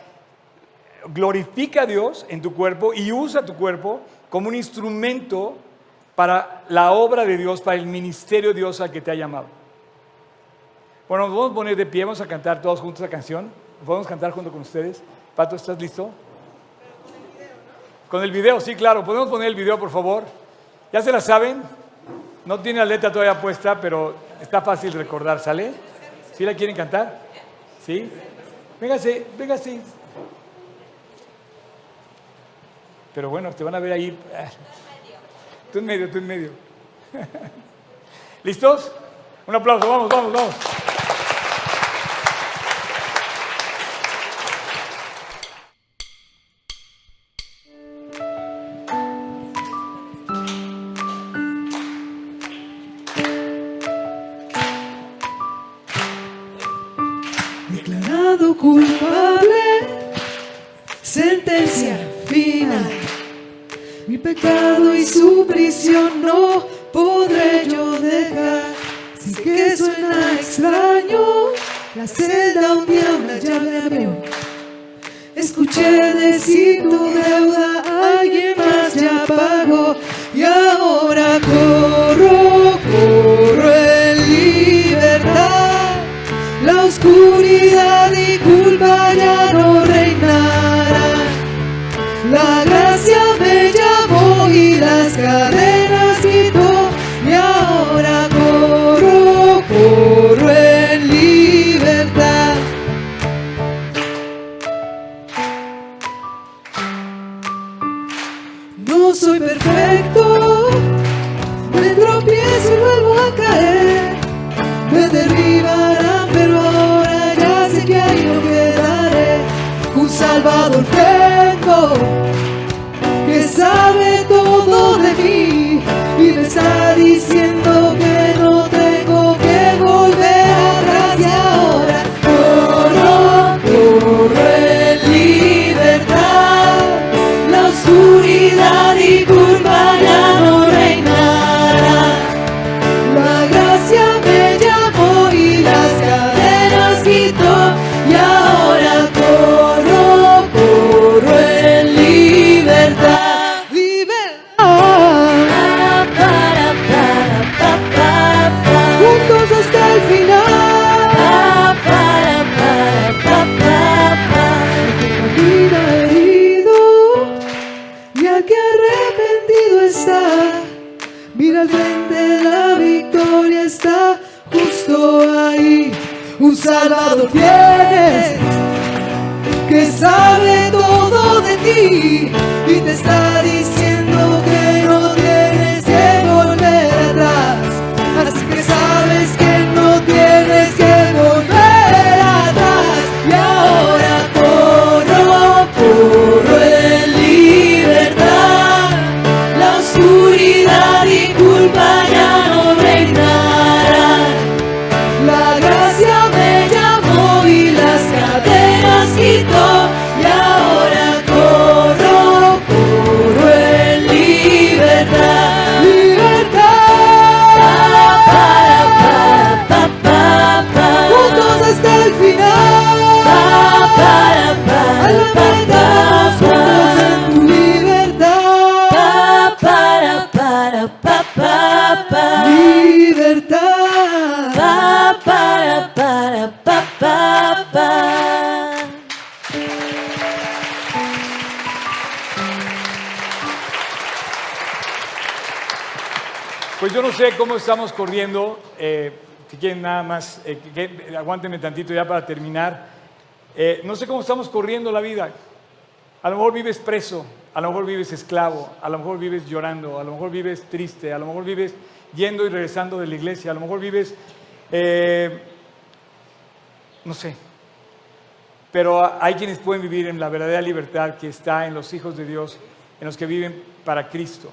glorifica a Dios en tu cuerpo y usa tu cuerpo como un instrumento para la obra de Dios, para el ministerio de Dios al que te ha llamado. Bueno, nos vamos a poner de pie, vamos a cantar todos juntos la canción, podemos cantar junto con ustedes. Pato, ¿estás listo? Con el video, sí, claro. ¿Podemos poner el video, por favor? ¿Ya se la saben? No tiene la letra todavía puesta, pero está fácil recordar, ¿sale? ¿Sí la quieren cantar? ¿Sí? Véngase, véngase. Pero bueno, te van a ver ahí. Tú en medio, tú en medio. ¿Listos? Un aplauso, vamos, vamos, vamos. Soy perfecto, me tropiezo y vuelvo a caer. Me derribarán, pero ahora ya sé que ahí no quedaré. Un salvador tengo que sabe todo de mí y me está diciendo y te cómo estamos corriendo. eh, si quieren nada más, eh, que- aguántenme tantito ya para terminar. Eh, no sé cómo estamos corriendo la vida. A lo mejor vives preso, a lo mejor vives esclavo, a lo mejor vives llorando, a lo mejor vives triste, a lo mejor vives yendo y regresando de la iglesia, a lo mejor vives, eh, no sé. Pero hay quienes pueden vivir en la verdadera libertad que está en los hijos de Dios, en los que viven para Cristo.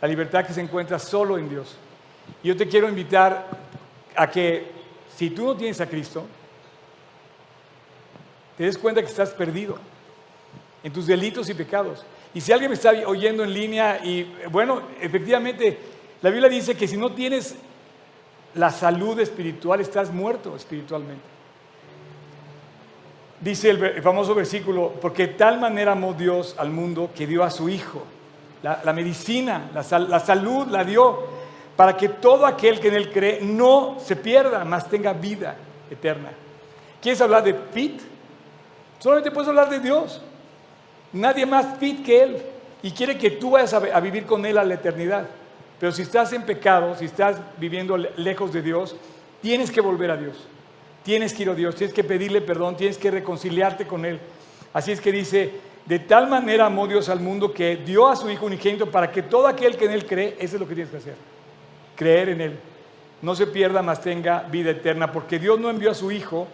La libertad que se encuentra solo en Dios. Yo te quiero invitar a que si tú no tienes a Cristo, te des cuenta que estás perdido en tus delitos y pecados. Y si alguien me está oyendo en línea y bueno, efectivamente, la Biblia dice que si no tienes la salud espiritual, estás muerto espiritualmente. Dice el, famoso versículo, porque tal manera amó Dios al mundo que dio a su Hijo. La, medicina, la salud la dio para que todo aquel que en Él cree no se pierda, mas tenga vida eterna. ¿Quieres hablar de fit? Solamente puedes hablar de Dios. Nadie más fit que Él. Y quiere que tú vayas a, vivir con Él a la eternidad. Pero si estás en pecado, si estás viviendo le- lejos de Dios, tienes que volver a Dios. Tienes que ir a Dios, tienes que pedirle perdón, tienes que reconciliarte con Él. Así es que dice, de tal manera amó Dios al mundo que dio a su Hijo unigénito para que todo aquel que en Él cree, eso es lo que tienes que hacer. Creer en Él. No se pierda, mas tenga vida eterna, porque Dios no envió a su Hijo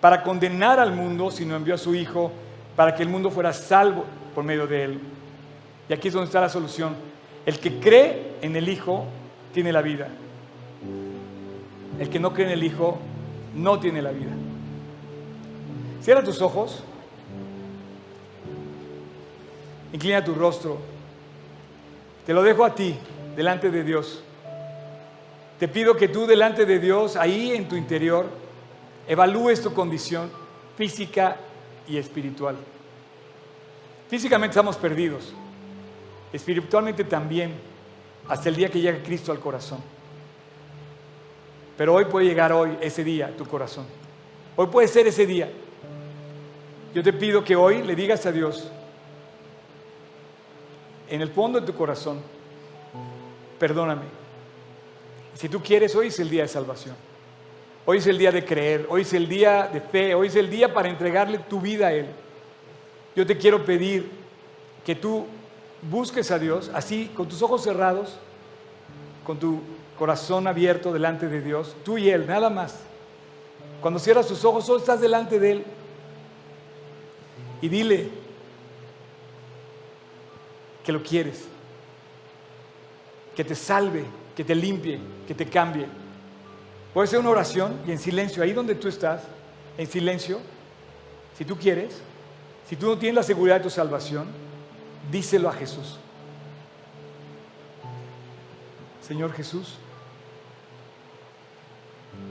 para condenar al mundo, sino envió a su Hijo para que el mundo fuera salvo por medio de Él. Y aquí es donde está la solución. El que cree en el Hijo tiene la vida. El que no cree en el Hijo no tiene la vida. Cierra tus ojos. Inclina tu rostro. Te lo dejo a ti, delante de Dios. Te pido que tú delante de Dios, ahí en tu interior, evalúes tu condición física y espiritual. Físicamente estamos perdidos, espiritualmente también, hasta el día que llega Cristo al corazón. Pero hoy puede llegar hoy, ese día, tu corazón. Hoy puede ser ese día. Yo te pido que hoy le digas a Dios, en el fondo de tu corazón, perdóname. Si tú quieres, hoy es el día de salvación. Hoy es el día de creer, hoy es el día de fe, hoy es el día para entregarle tu vida a Él. Yo te quiero pedir que tú busques a Dios, así, con tus ojos cerrados, con tu corazón abierto delante de Dios, tú y Él, nada más. Cuando cierras tus ojos, solo estás delante de Él. Y dile que lo quieres, que te salve, que te limpie, que te cambie. Puede ser una oración y en silencio, ahí donde tú estás, en silencio, si tú quieres, si tú no tienes la seguridad de tu salvación, díselo a Jesús. Señor Jesús,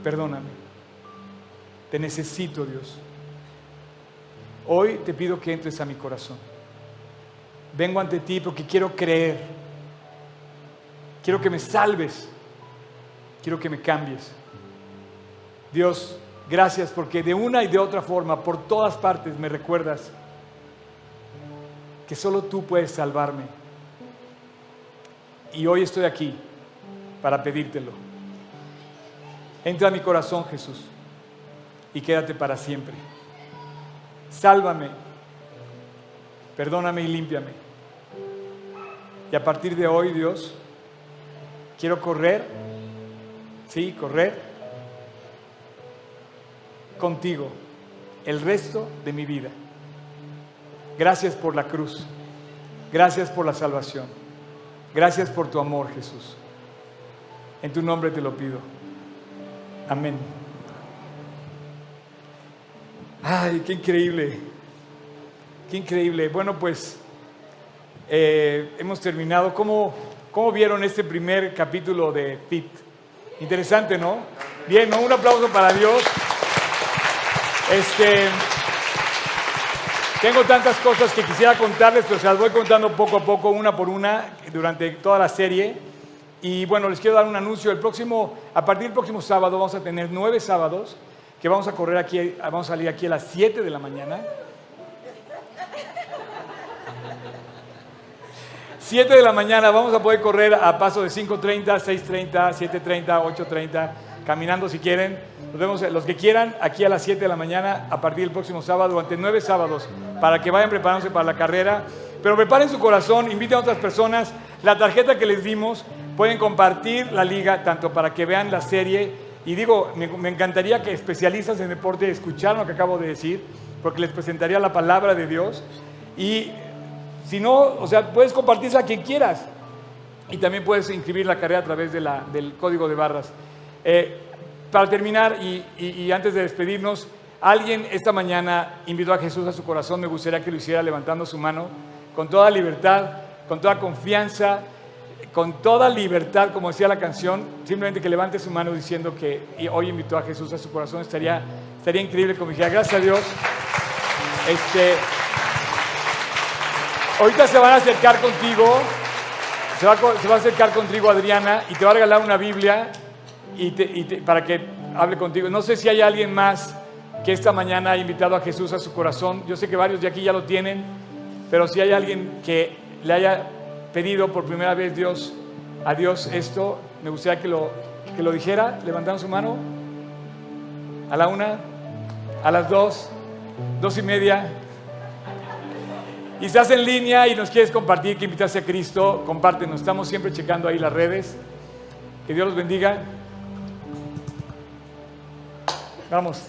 perdóname. Te necesito, Dios. Hoy te pido que entres a mi corazón. Vengo ante ti porque quiero creer. Quiero que me salves. Quiero que me cambies. Dios, gracias porque de una y de otra forma, por todas partes, me recuerdas que solo tú puedes salvarme. Y hoy estoy aquí para pedírtelo. Entra a mi corazón, Jesús, y quédate para siempre. Sálvame, perdóname y límpiame. Y a partir de hoy, Dios, quiero correr, sí, correr contigo el resto de mi vida. Gracias por la cruz. Gracias por la salvación. Gracias por tu amor, Jesús. En tu nombre te lo pido. Amén. Ay, qué increíble. Qué increíble. Bueno, pues eh, hemos terminado. ¿Cómo, ¿Cómo vieron este primer capítulo de Pit? Interesante, ¿no? Bien, ¿no? Un aplauso para Dios. Este, tengo tantas cosas que quisiera contarles, pero se las voy contando poco a poco, una por una, durante toda la serie. Y bueno, les quiero dar un anuncio. El próximo, a partir del próximo sábado vamos a tener nueve sábados que vamos a correr aquí, vamos a salir aquí a las 7 de la mañana. 7 de la mañana vamos a poder correr a paso de 5.30, 6.30, 7.30, 8.30, caminando si quieren. Nos vemos eh, los que quieran aquí a las 7 de la mañana a partir del próximo sábado, durante nueve sábados, para que vayan preparándose para la carrera. Pero preparen su corazón, inviten a otras personas. La tarjeta que les dimos, pueden compartir la liga tanto para que vean la serie. Y digo, me, me encantaría que especialistas en deporte escucharan lo que acabo de decir, porque les presentaría la palabra de Dios. Y si no, o sea, puedes compartirla a quien quieras. Y también puedes inscribir la carrera a través de la- del código de barras. Eh, para terminar y, antes de despedirnos, alguien esta mañana invitó a Jesús a su corazón. Me gustaría que lo hiciera levantando su mano con toda libertad, con toda confianza, con toda libertad, como decía la canción. Simplemente que levante su mano diciendo que hoy invitó a Jesús a su corazón. Estaría, estaría increíble como dijera, gracias a Dios. Este, Ahorita se van a acercar contigo, se va, a acercar contigo Adriana y te va a regalar una Biblia y para que hable contigo. No sé si hay alguien más que esta mañana ha invitado a Jesús a su corazón. Yo sé que varios de aquí ya lo tienen, pero si hay alguien que le haya pedido por primera vez Dios, a Dios esto, me gustaría que lo, que lo dijera, levantando su mano. A la una, a las dos, dos y media. Y estás en línea y nos quieres compartir que invitaste a Cristo, compártenos. Estamos siempre checando ahí las redes. Que Dios los bendiga. Vamos.